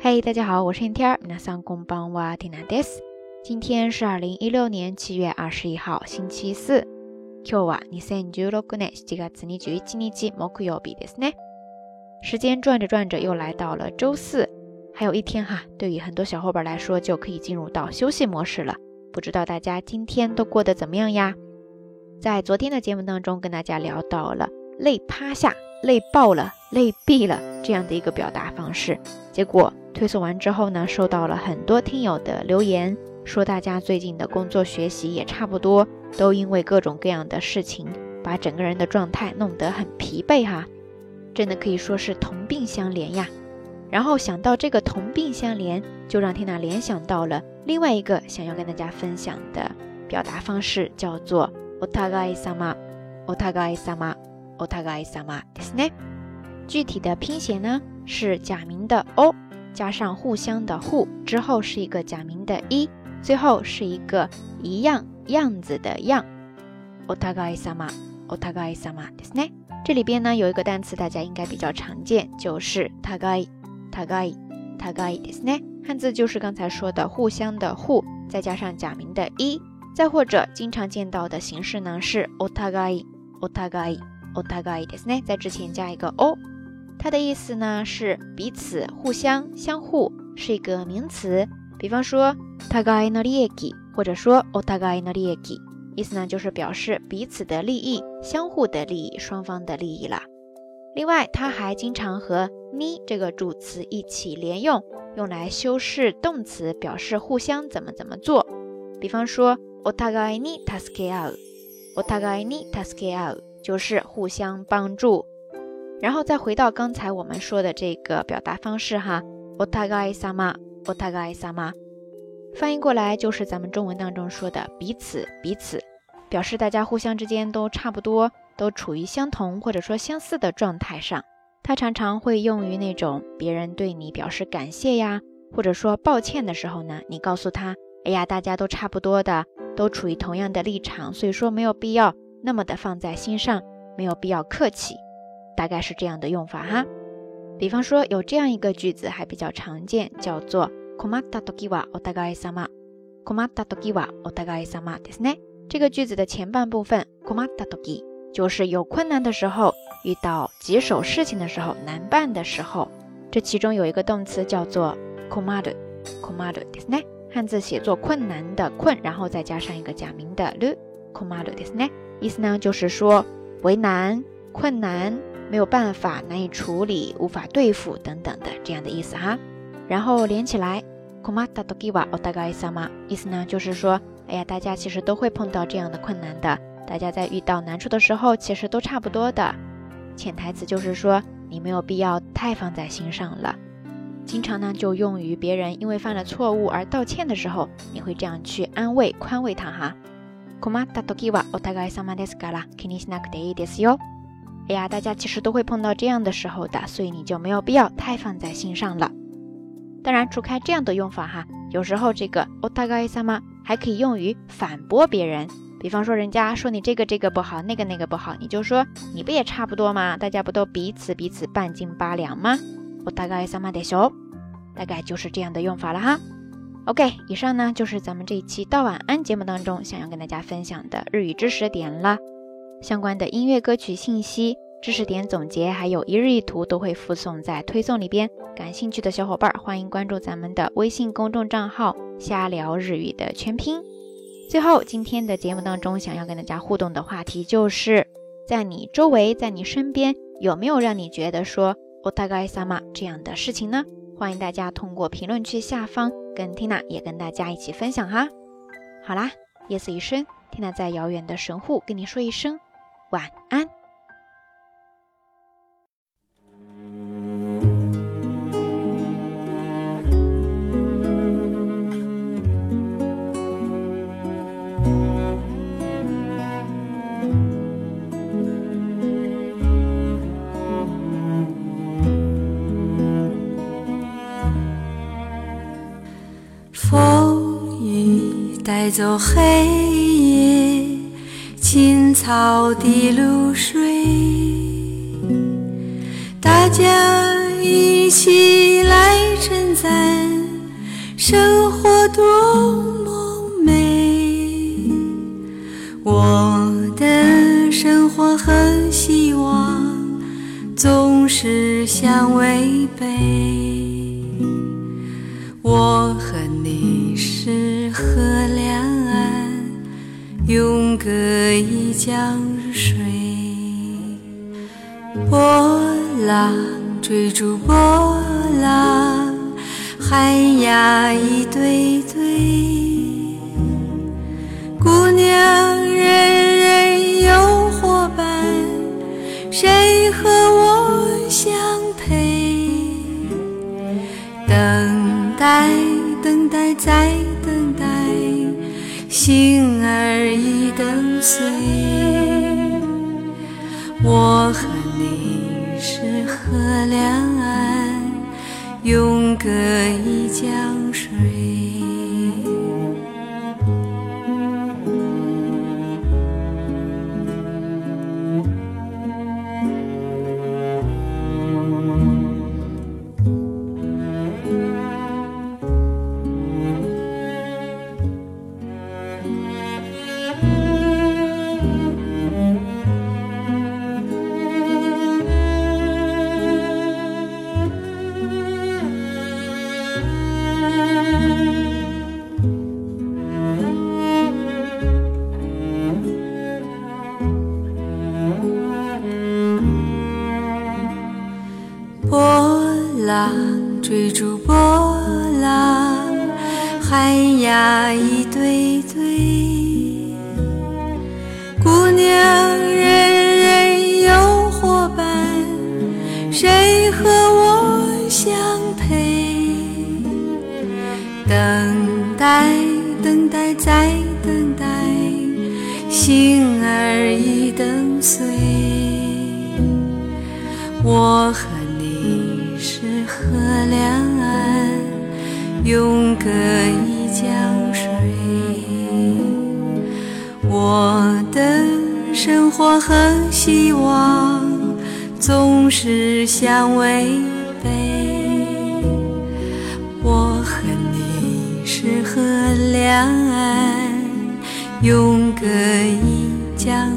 嘿，大家好，我是天天。皆さんこんばんは、ティナです。今天是二零一六年七月二十一号，星期四。今日は二千十六年七月二十一日木曜日ですね。时间转着转着又来到了周四，还有一天哈。对于很多小伙伴来说，就可以进入到休息模式了。不知道大家今天都过得怎么样呀？在昨天的节目当中，跟大家聊到了累趴下、累爆了、累毙了这样的一个表达方式，结果。 推送完之后呢，收到了很多听友的留言，说大家最近的工作学习也差不多，都因为各种各样的事情，把整个人的状态弄得很疲惫哈，真的可以说是同病相怜呀。然后想到这个同病相怜，就让缇娜联想到了另外一个想要跟大家分享的表达方式，叫做お互い様、お互い様、お互い様ですね。具体的拼写呢是假名的 o。 加上互相的互之后是一个假名的一，最后是一个一样样子的样。お互い様、お互い様ですね。这里边呢有一个单词大家应该比较常见，就是互い、互い、互いですね。汉字就是刚才说的互相的互，再加上假名的一，再或者经常见到的形式呢是お互い、お互い、お互いですね，在之前加一个 o。 它的意思呢是彼此、互相、相互，是一个名词。比方说互いの利益，或者说お互いの利益，意思呢就是表示彼此的利益、相互的利益、双方的利益了。另外，它还经常和に这个助词一起连用，用来修饰动词，表示互相怎么怎么做。比方说お互いに助け合う，お互いに助け合う就是互相帮助。 然后再回到刚才我们说的这个表达方式哈，お互い様、お互い様，翻译过来就是咱们中文当中说的彼此彼此，表示大家互相之间都差不多，都处于相同或者说相似的状态上。它常常会用于那种别人对你表示感谢呀，或者说抱歉的时候呢，你告诉他，哎呀，大家都差不多的，都处于同样的立场，所以说没有必要那么的放在心上，没有必要客气。 大概是这样的用法哈，比方说有这样一个句子还比较常见，叫做困った時はお互い様。困った時はお互い様ですね。这个句子的前半部分困った時就是有困难的时候，遇到棘手事情的时候，难办的时候。这其中有一个动词叫做困る。困るですね。汉字写作困难的困，然后再加上一个假名的る。困るですね。意思呢就是说为难、困难。 没有办法，难以处理，无法对付等等的这样的意思哈。然后连起来 kumatata 都给瓦 otagaisama，意思呢就是说，哎呀，大家其实都会碰到这样的困难的，大家在遇到难处的时候，其实都差不多的。潜台词就是说，你没有必要太放在心上了。经常呢就用于别人因为犯了错误而道歉的时候，你会这样去安慰、宽慰他哈。哎呀，大家其实都会碰到这样的时候的，所以你就没有必要太放在心上了。当然，除开这样的用法哈，有时候这个お互い様还可以用于反驳别人。比方说，人家说你这个这个不好，那个那个不好，你就说你不也差不多吗？大家不都彼此彼此半斤八两吗？お互い様でしょ。大概就是这样的用法了哈。OK，以上呢就是咱们这一期到晚安节目当中想要跟大家分享的日语知识点了。 相关的音乐歌曲信息、知识点总结，还有一日一图都会附送在推送里边。感兴趣的小伙伴欢迎关注咱们的微信公众账号“瞎聊日语”的全拼。最后，今天的节目当中想要跟大家互动的话题就是，在你周围、在你身边有没有让你觉得说“お互い様”这样的事情呢？欢迎大家通过评论区下方跟 Tina 也跟大家一起分享哈。好啦，夜色已深，Tina 在遥远的神户跟你说一声。晚安。风雨带走黑夜。草的露水，大家一起来称赞。生活多么美。我的生活和希望总是相违背。我和你是河两，永隔一江水。波浪追逐波浪，海呀一对对。姑娘，人人有伙伴，谁和我相配？等待，等待，再，心儿已等碎。我和你是河两岸，永隔一江水。浪追逐波浪，海呀一堆堆。姑娘，人人有伙伴，谁和我相配？等待，等待，再等待，心儿已等碎。我和你是河两岸，永隔一江水。我的生活和希望总是相违背。我和你是河两岸，永隔一江